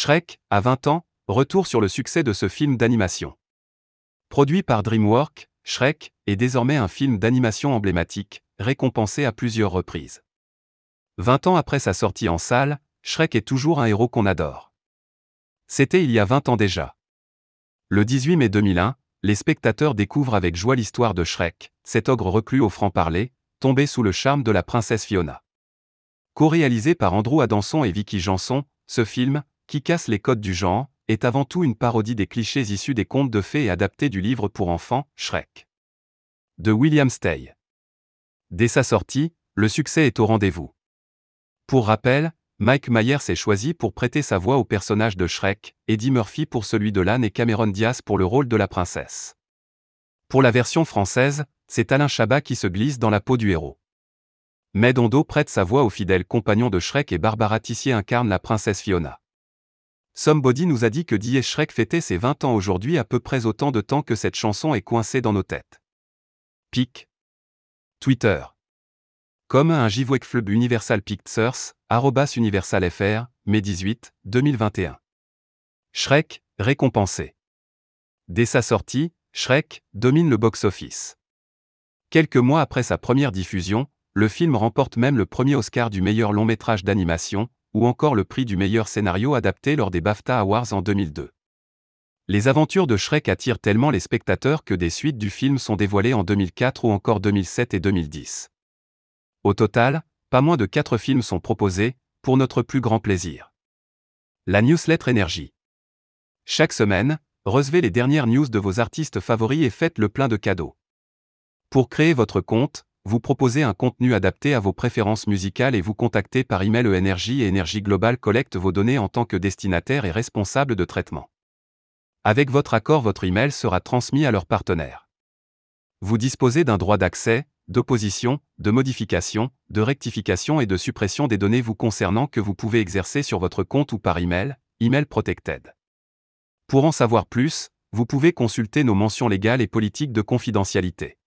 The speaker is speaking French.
Shrek, à 20 ans, retour sur le succès de ce film d'animation. Produit par DreamWorks, Shrek est désormais un film d'animation emblématique, récompensé à plusieurs reprises. 20 ans après sa sortie en salle, Shrek est toujours un héros qu'on adore. C'était il y a 20 ans déjà. Le 18 mai 2001, les spectateurs découvrent avec joie l'histoire de Shrek, cet ogre reclus au franc-parler, tombé sous le charme de la princesse Fiona. Co-réalisé par Andrew Adanson et Vicky Janson, ce film, qui casse les codes du genre, est avant tout une parodie des clichés issus des contes de fées et adaptés du livre pour enfants, Shrek. De William Stay. Dès sa sortie, le succès est au rendez-vous. Pour rappel, Mike Myers est choisi pour prêter sa voix au personnage de Shrek, Eddie Murphy pour celui de l'âne et Cameron Diaz pour le rôle de la princesse. Pour la version française, c'est Alain Chabat qui se glisse dans la peau du héros. Medondo prête sa voix au fidèle compagnon de Shrek et Barbara Tissier incarne la princesse Fiona. Somebody nous a dit que Die Shrek fêtait ses 20 ans aujourd'hui à peu près autant de temps que cette chanson est coincée dans nos têtes. Pic. Twitter. Comme un Flub Universal Pictures, arrobas Universal FR, mai 18, 2021. Shrek, récompensé. Dès sa sortie, Shrek domine le box-office. Quelques mois après sa première diffusion, le film remporte même le premier Oscar du meilleur long métrage d'animation, ou encore le prix du meilleur scénario adapté lors des BAFTA Awards en 2002. Les aventures de Shrek attirent tellement les spectateurs que des suites du film sont dévoilées en 2004 ou encore 2007 et 2010. Au total, pas moins de 4 films sont proposés, pour notre plus grand plaisir. La newsletter Énergie. Chaque semaine, recevez les dernières news de vos artistes favoris et faites le plein de cadeaux. Pour créer votre compte, vous proposez un contenu adapté à vos préférences musicales et vous contactez par email e-énergie et Énergie Globale collecte vos données en tant que destinataire et responsable de traitement. Avec votre accord, votre email sera transmis à leur partenaire. Vous disposez d'un droit d'accès, d'opposition, de modification, de rectification et de suppression des données vous concernant que vous pouvez exercer sur votre compte ou par email, email protected. Pour en savoir plus, vous pouvez consulter nos mentions légales et politiques de confidentialité.